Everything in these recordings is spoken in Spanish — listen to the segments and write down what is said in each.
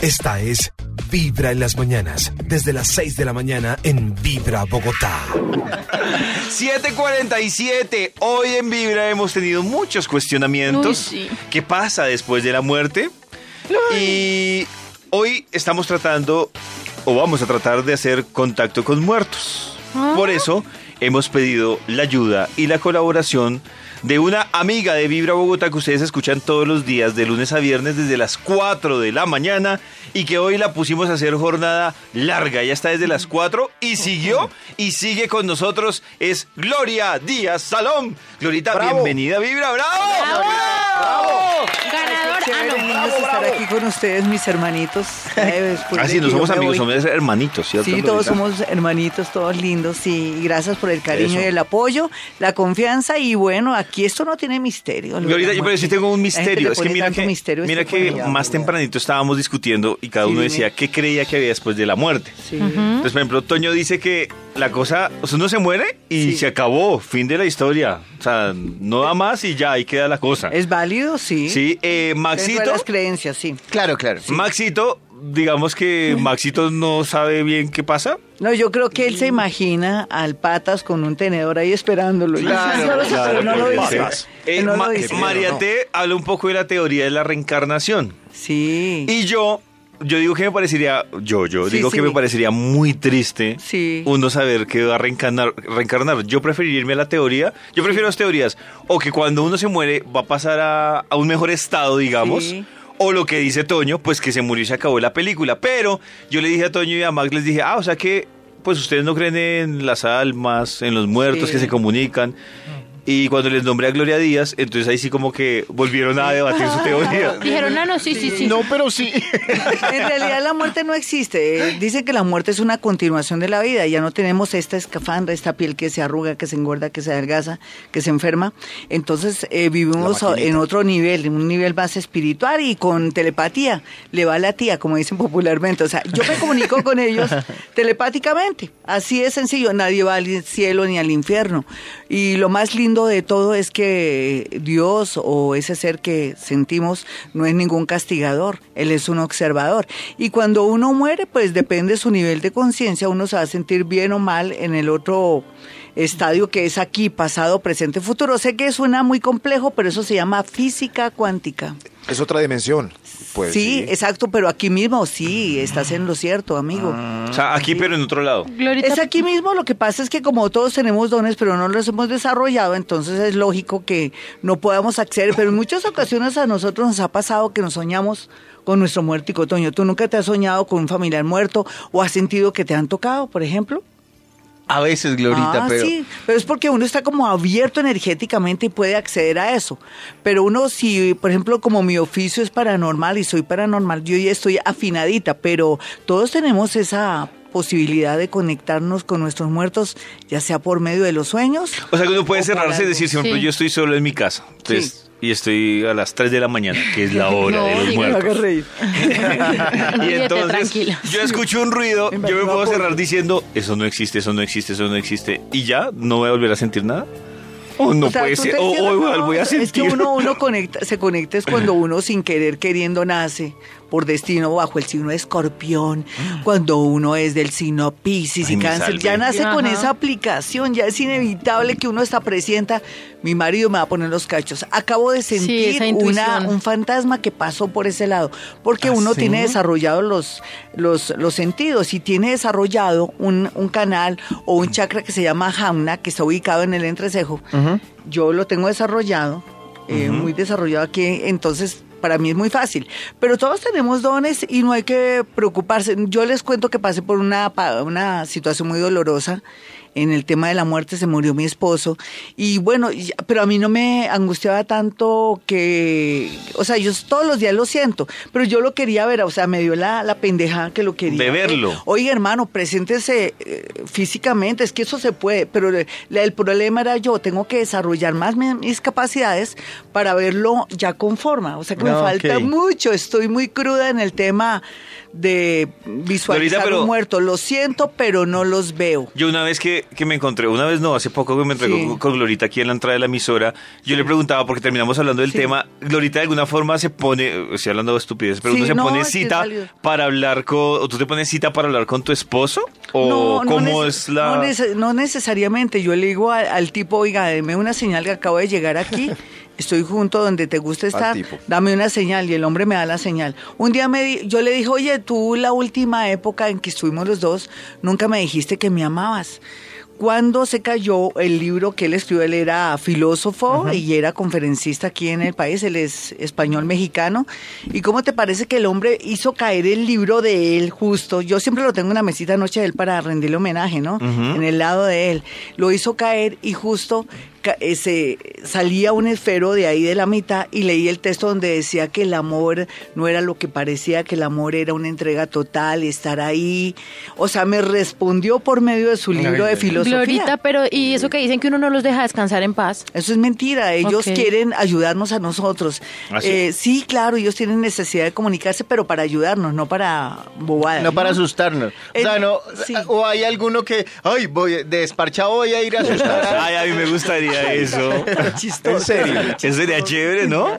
Esta es Vibra en las mañanas, desde las 6 de la mañana en Vibra Bogotá. 747. Hoy en Vibra hemos tenido muchos cuestionamientos. Uy, sí. ¿Qué pasa después de la muerte? Y hoy estamos tratando, o vamos a tratar de hacer contacto con muertos. Ah. Por eso hemos pedido la ayuda y la colaboración de una amiga de Vibra Bogotá que ustedes escuchan todos los días, de lunes a viernes, desde las 4 de la mañana, y que hoy la pusimos a hacer jornada larga. Ya está desde las 4 y siguió y sigue con nosotros. Es Gloria Díaz Salón. Glorita, bienvenida a Vibra. ¡Bravo! Ganador. Qué Ah, chévere, no. lindos estar aquí con ustedes, mis hermanitos. Eh, después Ah, no yo somos amigos, voy. somos hermanitos, ¿cierto? Sí, todos somos hermanitos, todos lindos. Y gracias por el cariño Eso. y el apoyo, la confianza. Y bueno, aquí esto no tiene misterio. Glorita, la yo pero sí tengo un misterio. Es que mira que, misterio a mira que programa. más tempranito estábamos discutiendo y cada Sí, uno dime. decía qué creía que había después de la muerte. Sí. Entonces, por ejemplo, Toño dice que la cosa, o sea, uno se muere y Sí. se acabó, fin de la historia. O sea, no da más y ya, ahí queda la cosa. ¿Es válido? Sí. Sí, eh, de Maxito, las creencias, sí. Claro, claro. Maxito, digamos que Maxito no sabe bien qué pasa. No, yo creo que él se imagina al patas con un tenedor ahí esperándolo. Claro, pero no lo. Eh, dice. María T habla un poco de la teoría de la reencarnación. Sí. Y yo, yo digo que me parecería, yo, yo Sí, digo que me parecería muy triste Sí. uno saber que va a reencarnar, reencarnar. Yo preferiría irme a la teoría, yo prefiero las teorías, o que cuando uno se muere va a pasar a, a un mejor estado, digamos. O lo que dice Toño, pues que se murió y se acabó la película. Pero yo le dije a Toño y a Max, les dije, ah, o sea que, pues ustedes no creen en las almas, en los muertos que se comunican. Y cuando les nombré a Gloria Díaz, entonces ahí sí como que volvieron a debatir su teoría. Dijeron, ah, no, sí, sí, sí. No, pero sí. En realidad la muerte no existe. Eh, Dicen que la muerte es una continuación de la vida. Ya no tenemos esta escafandra, esta piel que se arruga, que se engorda, que se adelgaza, que se enferma. Entonces eh, vivimos en otro nivel, en un nivel más espiritual y con telepatía. Le va la tía, como dicen popularmente. O sea, yo me comunico con ellos telepáticamente. Así de sencillo. Nadie va al cielo ni al infierno. Y lo más lindo de todo es que Dios o ese ser que sentimos no es ningún castigador, Él es un observador. Y cuando uno muere, pues depende de su nivel de conciencia, uno se va a sentir bien o mal en el otro estadio que es aquí, pasado, presente, futuro. Sé que suena muy complejo, pero eso se llama física cuántica. Es otra dimensión. Pues, sí, exacto, pero aquí mismo, sí, estás en lo cierto, amigo. O sea, aquí pero en otro lado. Glorita, Es aquí mismo, lo que pasa es que como todos tenemos dones, pero no los hemos desarrollado, entonces es lógico que no podamos acceder, pero en muchas ocasiones a nosotros nos ha pasado que nos soñamos con nuestro muertico Toño. ¿Tú nunca te has soñado con un familiar muerto o has sentido que te han tocado, por ejemplo? A veces, Glorita, ah, pero. sí, pero es porque uno está como abierto energéticamente y puede acceder a eso. Pero uno, si, por ejemplo, como mi oficio es paranormal y soy paranormal, yo ya estoy afinadita, pero todos tenemos esa posibilidad de conectarnos con nuestros muertos, ya sea por medio de los sueños. O sea que uno puede cerrarse y decir, siempre Sí. yo estoy solo en mi casa. Entonces, y estoy a las 3 de la mañana, que es la hora No, de los muertos. reír. Y entonces yo escucho un ruido, yo me puedo cerrar diciendo, eso no existe, eso no existe, eso no existe. Y ya, no voy a volver a sentir nada. O no O sea, puede ser, o, o cierras, igual no, voy a sentir. Es que uno, uno conecta, se conecta es cuando uno sin querer queriendo nace por destino bajo el signo de escorpión, cuando uno es del signo Piscis. Ay, y cáncer, ya nace con esa aplicación, ya es inevitable que uno está presienta, mi marido me va a poner los cachos. Acabo de sentir una, un fantasma que pasó por ese lado, porque ¿Ah, uno sí? tiene desarrollados los, los, los sentidos y tiene desarrollado un, un canal o un chakra que se llama Hamna, que está ubicado en el entrecejo. Yo lo tengo desarrollado, eh, muy desarrollado aquí, entonces para mí es muy fácil. Pero todos tenemos dones y no hay que preocuparse. Yo les cuento que pasé por una, una situación muy dolorosa. En el tema de la muerte se murió mi esposo. Y bueno, pero a mí no me angustiaba tanto que, o sea, yo todos los días lo siento, pero yo lo quería ver, o sea, me dio la, la pendeja que lo quería De ver. verlo. Oiga, hermano, preséntese eh, físicamente, es que eso se puede, pero el problema era yo, tengo que desarrollar más mi- mis capacidades para verlo ya con forma, o sea que me Ah, falta mucho, estoy muy cruda en el tema de visualizar Lolita, pero- un muerto, lo siento, pero no los veo. Yo una vez que que me encontré, una vez no, hace poco que me encontré Sí. con, con Glorita aquí en la entrada de la emisora, yo le preguntaba, porque terminamos hablando del Sí. tema, Glorita de alguna forma se pone, estoy hablando de estupidez, pero Sí, uno se no, pone cita para hablar con, o tú te pones cita para hablar con tu esposo, o cómo es la... No, nece- no necesariamente. Yo le digo al, al tipo, oiga, deme una señal que acabo de llegar aquí. Estoy junto donde te gusta estar. Dame una señal. Y el hombre me da la señal. Un día me di- yo le dije, oye, tú la última época en que estuvimos los dos, nunca me dijiste que me amabas. Cuando se cayó el libro que él escribió, él era filósofo y era conferencista aquí en el país, él es español mexicano. ¿Y cómo te parece que el hombre hizo caer el libro de él justo? Yo siempre lo tengo en una mesita anoche de él para rendirle homenaje, ¿no? En el lado de él. Lo hizo caer y justo ca- eh, se salía un esfero de ahí de la mitad y leí el texto donde decía que el amor no era lo que parecía, que el amor era una entrega total, estar ahí. O sea, me respondió por medio de su libro de filosofía. Glorita, pero y eso que dicen que uno no los deja descansar en paz. Eso es mentira. Ellos quieren ayudarnos a nosotros. ¿Ah, sí? Eh, sí, claro, ellos tienen necesidad de comunicarse, pero para ayudarnos, no para bobadas. No para asustarnos. O sea, no, sí. o hay alguno que, ay, voy, de desparchado voy a ir a asustar. Ay, a mí me gustaría eso. Chistoso. En serio. Eso sería chévere, ¿no?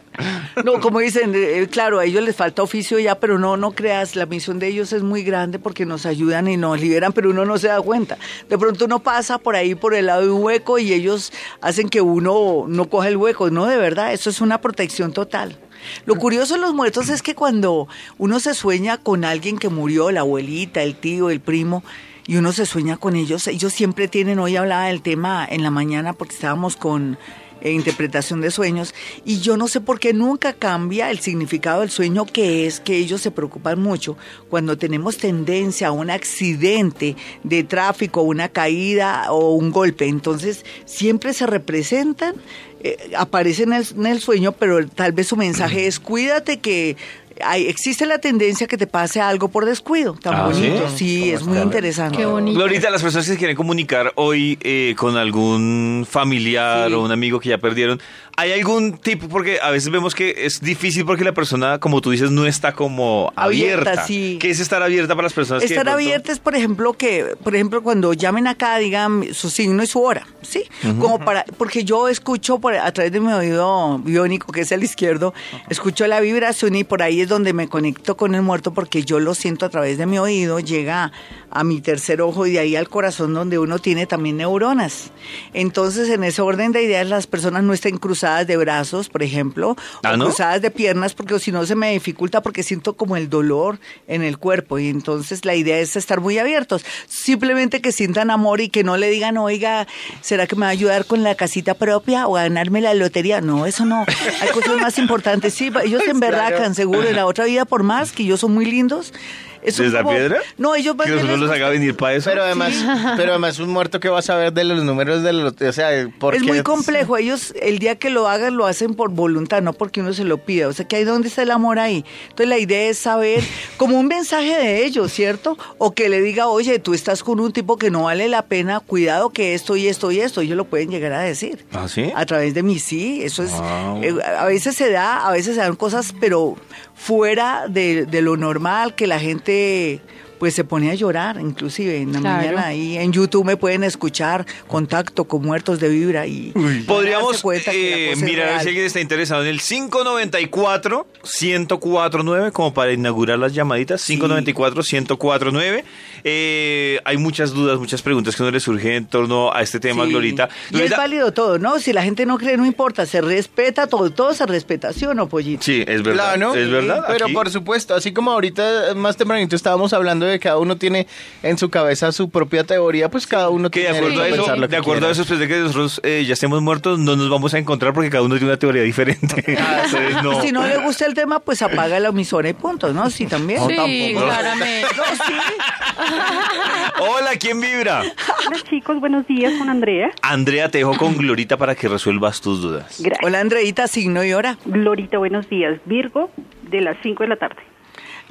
No, como dicen, eh, claro, a ellos les falta oficio ya, pero no, no creas, la misión de ellos es muy grande porque nos ayudan y nos liberan, pero uno no se da cuenta. De pronto uno pasa por ahí por el lado de un hueco y ellos hacen que uno no coja el hueco. No, de verdad, eso es una protección total. Lo curioso de los muertos es que cuando uno se sueña con alguien que murió, la abuelita, el tío, el primo, y uno se sueña con ellos, ellos siempre tienen, hoy hablaba del tema en la mañana porque estábamos con eh, interpretación de sueños y yo no sé por qué nunca cambia el significado del sueño que es que ellos se preocupan mucho cuando tenemos tendencia a un accidente de tráfico, una caída o un golpe. Entonces siempre se representan, eh, aparecen en el, en el sueño, pero tal vez su mensaje es cuídate que hay, existe la tendencia que te pase algo por descuido. Tan Ah, bonito, ¿sí? sí, es muy interesante. Qué bonito. Glorita, las personas que se quieren comunicar hoy eh, con algún familiar Sí. o un amigo que ya perdieron, ¿hay algún tipo? Porque a veces vemos que es difícil porque la persona, como tú dices, no está como abierta. Abierta, sí. ¿Qué es estar abierta para las personas que de Estar abierta es, por ejemplo, que, por ejemplo, cuando llamen acá, digan su signo y su hora, ¿sí? Como para, porque yo escucho por, a través de mi oído biónico, que es el izquierdo, escucho la vibración y por ahí es donde me conecto con el muerto porque yo lo siento a través de mi oído, llega a mi tercer ojo y de ahí al corazón donde uno tiene también neuronas. Entonces, en ese orden de ideas, las personas no estén cruzadas de brazos, por ejemplo, ¿Ah, o no? cruzadas de piernas, porque si no se me dificulta porque siento como el dolor en el cuerpo y entonces la idea es estar muy abiertos. Simplemente que sientan amor y que no le digan, oiga, ¿será que me va a ayudar con la casita propia o a ganarme la lotería? No, eso no. Hay cosas más importantes. Sí, ellos se emberracan, seguro, en la otra vida, por más que ellos son muy lindos. Eso ¿Desde la piedra? No, ellos van Que nosotros los haga venir para eso. Pero además, pero además un muerto que va a saber de los números de los, o sea, ¿por Es qué? muy complejo. Ellos, el día que lo hagan, lo hacen por voluntad, no porque uno se lo pida. O sea, que hay dónde está el amor ahí. Entonces, la idea es saber, como un mensaje de ellos, ¿cierto? O que le diga, oye, tú estás con un tipo que no vale la pena, cuidado que esto y esto y esto. Ellos lo pueden llegar a decir. ¿Ah, sí? A través de mí, sí. Eso es. Wow. eh, a veces se da, a veces se dan cosas, pero fuera de, de lo normal, que la gente. este Pues se pone a llorar, inclusive en la Claro. mañana ahí en YouTube me pueden escuchar Contacto con Muertos de Vibra y Podríamos eh, es mirar a ver real. si alguien está interesado en el 594-1049 como para inaugurar las llamaditas. 594-1049. Eh, hay muchas dudas, muchas preguntas que no le surgen en torno a este tema, Sí. Glorita. Y es válido todo, ¿no? Si la gente no cree, no importa, se respeta todo, todo se respeta, ¿sí o no, Pollito? Sí, es verdad. Claro, Es verdad. Pero aquí- por supuesto, así como ahorita más tempranito estábamos hablando de que cada uno tiene en su cabeza su propia teoría, pues cada uno que de tiene acuerdo a eso, pensar lo de que acuerdo a eso, después de que nosotros eh, ya estemos muertos, no nos vamos a encontrar porque cada uno tiene una teoría diferente. Entonces, no. Si no le gusta el tema, pues apaga la emisora y punto, ¿no? Sí, también. Sí, claramente. Hola, ¿quién vibra? Hola chicos, buenos días con Andrea. Andrea, te dejo con Glorita para que resuelvas tus dudas. Gracias. Hola, Andreita, signo y hora. Glorita, buenos días. Virgo, de las 5 de la tarde.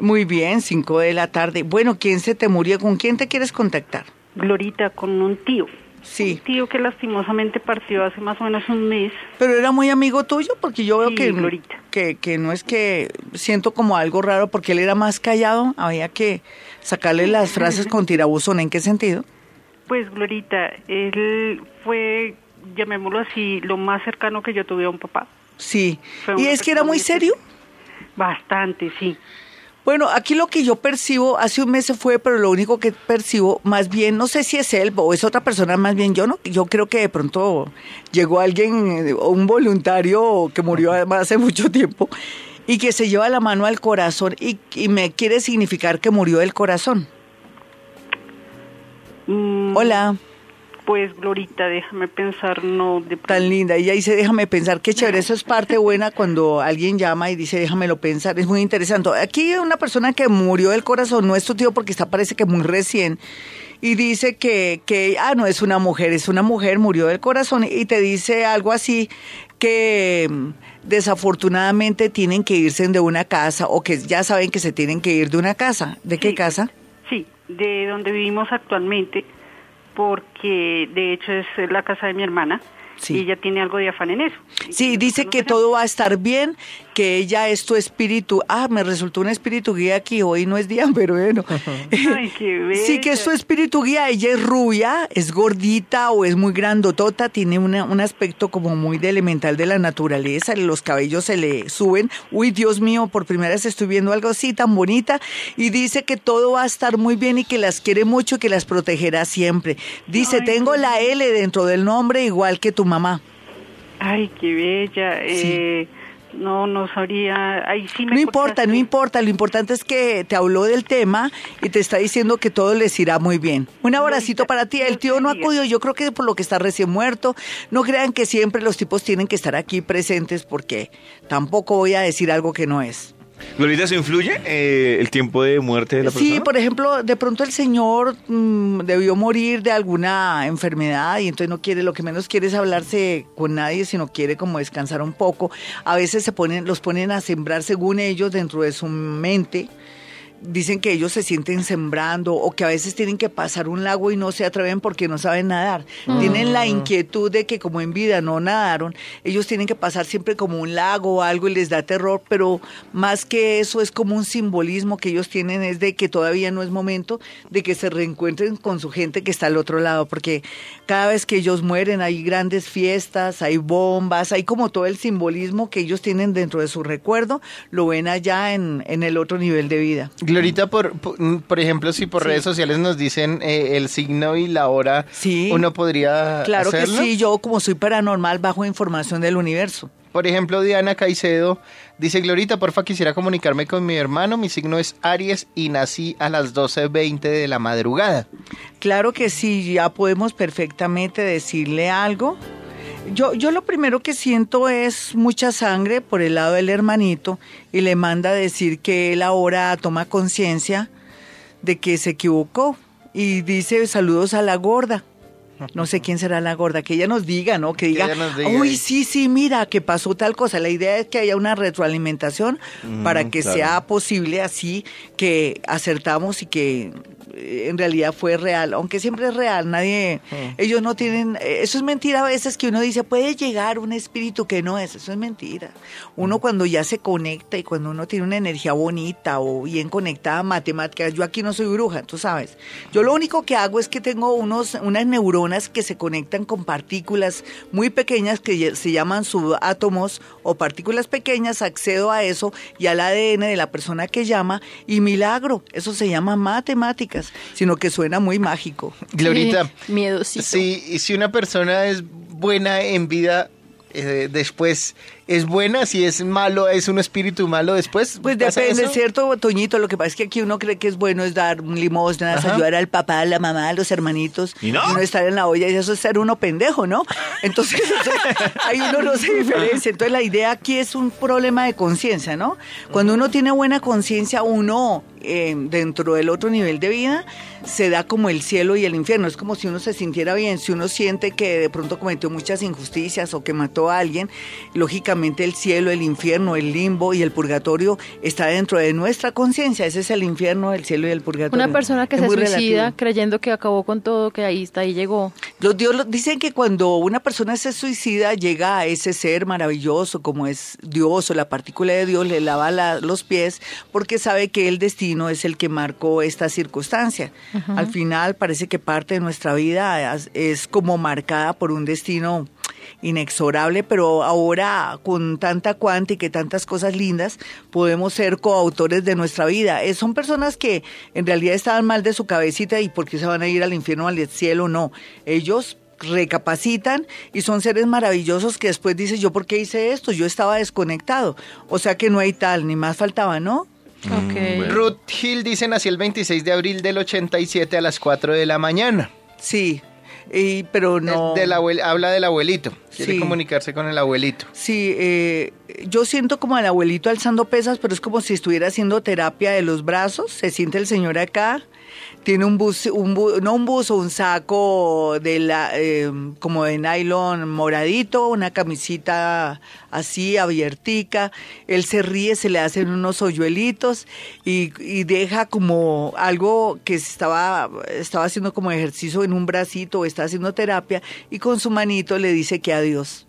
Muy bien, 5 de la tarde. Bueno, ¿quién se te murió? ¿Con quién te quieres contactar? Glorita con un tío. Sí. Un tío que lastimosamente partió hace más o menos un mes. Pero era muy amigo tuyo porque yo veo Sí, que, que, que no es que siento como algo raro porque él era más callado, había que sacarle las frases con tirabuzón. ¿En qué sentido? Pues, Glorita, él fue, llamémoslo así, lo más cercano que yo tuve a un papá. Sí. Fue ¿Y es que era muy serio? Bastante, sí. Bueno, aquí lo que yo percibo, hace un mes se fue, pero lo único que percibo, más bien, no sé si es él o es otra persona, más bien yo no, yo creo que de pronto llegó alguien, eh, un voluntario que murió además hace mucho tiempo y que se lleva la mano al corazón y, y me quiere significar que murió del corazón. Mm, Hola, Pues, Glorita, déjame pensar, no... De tan linda. Ella dice, déjame pensar, qué chévere. Eso es parte buena cuando alguien llama y dice, déjamelo pensar. Es muy interesante. Aquí hay una persona que murió del corazón, no es tu tío porque está parece que muy recién. Y dice que, que, ah, no es una mujer, es una mujer, murió del corazón. Y te dice algo así que mm, desafortunadamente tienen que irse de una casa o que ya saben que se tienen que ir de una casa. ¿De qué Sí. casa? Sí, de donde vivimos actualmente, porque de hecho es la casa de mi hermana Sí. y ella tiene algo de afán en eso. Sí, dice que todo va a estar bien, que ella es tu espíritu. Ah, me resultó un espíritu guía aquí, hoy no es día, pero bueno. Ay, qué Sí, que es tu espíritu guía. Ella es rubia, es gordita o es muy grandotota, tiene una- un aspecto como muy de elemental de la naturaleza, los cabellos se le suben. Uy, Dios mío, por primera vez estoy viendo algo así tan bonita. Y dice que todo va a estar muy bien y que las quiere mucho y que las protegerá siempre. Dice, Ay, tengo la L dentro del nombre igual que tu mamá. Ay, qué bella. Eh, no, no sabría. Ay, sí me No importa, no importa. Lo importante es que te habló del tema y te está diciendo que todo les irá muy bien. Un abracito para ti. El tío no acudió, yo creo que por lo que está recién muerto. No crean que siempre los tipos tienen que estar aquí presentes porque tampoco voy a decir algo que no es. Glorita, ¿se influye eh, el tiempo de muerte de la persona? Sí, por ejemplo, de pronto el señor mm, debió morir de alguna enfermedad y entonces no quiere, lo que menos quiere es hablarse con nadie, sino quiere como descansar un poco. A veces se ponen, los ponen a sembrar según ellos dentro de su mente. Dicen que ellos se sienten sembrando o que a veces tienen que pasar un lago y no se atreven porque no saben nadar. Tienen la inquietud de que como en vida no nadaron, ellos tienen que pasar siempre como un lago o algo y les da terror, pero más que eso es como un simbolismo que ellos tienen es de que todavía no es momento de que se reencuentren con su gente que está al otro lado, porque cada vez que ellos mueren hay grandes fiestas, hay bombas, hay como todo el simbolismo que ellos tienen dentro de su recuerdo, lo ven allá en, en el otro nivel de vida. Glorita, por, por, ejemplo, si por Sí. redes sociales nos dicen eh, el signo y la hora, Sí. uno podría Claro hacerlo. que sí, yo como soy paranormal bajo información del universo. Por ejemplo, Diana Caicedo dice, Glorita, porfa, quisiera comunicarme con mi hermano. Mi signo es Aries y nací a las 12.20 de la madrugada. Claro que sí, ya podemos perfectamente decirle algo. Yo, yo lo primero que siento es mucha sangre por el lado del hermanito y le manda a decir que él ahora toma conciencia de que se equivocó y dice saludos a la gorda. No sé quién será la gorda, que ella nos diga, ¿no? Que diga, uy, sí, sí, mira, que pasó tal cosa. La idea es que haya una retroalimentación para que claro. sea posible así que acertamos y que eh, en realidad fue real, aunque siempre es real, nadie, ellos no tienen, eh, eso es mentira a veces que uno dice, puede llegar un espíritu que no es, eso es mentira. Uno cuando ya se conecta y cuando uno tiene una energía bonita o bien conectada a matemáticas, yo aquí no soy bruja, tú sabes, yo lo único que hago es que tengo unos, unas neuronas que se conectan con partículas muy pequeñas que se llaman subátomos o partículas pequeñas, accedo a eso y al ADN de la persona que llama y milagro, eso se llama matemáticas, sino que suena muy mágico. Glorita, Sí, miedosito. si, y si una persona es buena en vida, eh, después es buena, si es malo, es un espíritu malo después. Pues ¿pasa depende, eso? ¿cierto, Toñito? Lo que pasa es que aquí uno cree que es bueno es dar limosnas, Ajá. ayudar al papá, a la mamá, a los hermanitos. ¿Y no? uno estar en la olla y eso es ser uno pendejo, ¿no? Entonces, ahí uno no se diferencia. Entonces, la idea aquí es un problema de conciencia, ¿no? Cuando uno tiene buena conciencia, uno eh, dentro del otro nivel de vida se da como el cielo y el infierno. Es como si uno se sintiera bien. Si uno siente que de pronto cometió muchas injusticias o que mató a alguien, lógicamente básicamente el cielo, el infierno, el limbo y el purgatorio está dentro de nuestra conciencia. Ese es el infierno, el cielo y el purgatorio. Una persona que Es se suicida relativo. creyendo que acabó con todo, que ahí está, ahí llegó. Los dios dicen que cuando una persona se suicida llega a ese ser maravilloso como es Dios o la partícula de Dios, le lava la- los pies porque sabe que el destino es el que marcó esta circunstancia. Al final parece que parte de nuestra vida es, es como marcada por un destino inexorable, pero ahora con tanta cuántica y tantas cosas lindas podemos ser coautores de nuestra vida. Eh, son personas que en realidad estaban mal de su cabecita y por qué se van a ir al infierno o al cielo, no. Ellos recapacitan y son seres maravillosos que después dices, yo por qué hice esto, yo estaba desconectado. O sea que no hay tal, ni más faltaba, ¿no? Ok. Ruth Hill dice, nací el 26 de abril del 87 a las 4 de la mañana. Sí, y, pero no... Es del abuel- habla del abuelito. Quiere Sí. comunicarse con el abuelito. Sí, eh, yo siento como al abuelito alzando pesas, pero es como si estuviera haciendo terapia de los brazos. Se siente el señor acá, tiene un bus, un bu- no un buzo, un saco de la, eh, como de nylon moradito, una camisita así abiertica. Él se ríe, se le hacen unos hoyuelitos y, y deja como algo que estaba, estaba haciendo como ejercicio en un bracito o está haciendo terapia y con su manito le dice que adiós.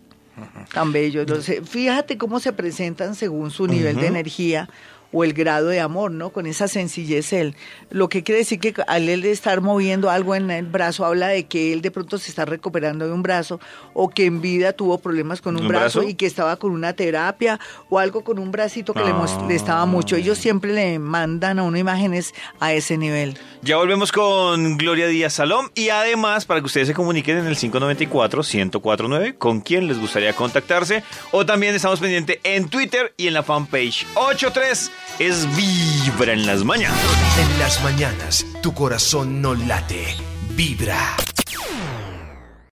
Tan bello. Entonces, fíjate cómo se presentan según su nivel de energía o el grado de amor, ¿no? Con esa sencillez él. Lo que quiere decir que al él estar moviendo algo en el brazo habla de que él de pronto se está recuperando de un brazo o que en vida tuvo problemas con un, ¿Un brazo, brazo? y que estaba con una terapia o algo con un bracito que le, mos- le estaba mucho. Ellos siempre le mandan a uno imágenes a ese nivel. Ya volvemos con Gloria Díaz Salom y además para que ustedes se comuniquen en el 594-1049 con quién les gustaría contactarse o también estamos pendientes en Twitter y en la fanpage 83 es Vibra en las mañanas. En las mañanas, tu corazón no late, vibra.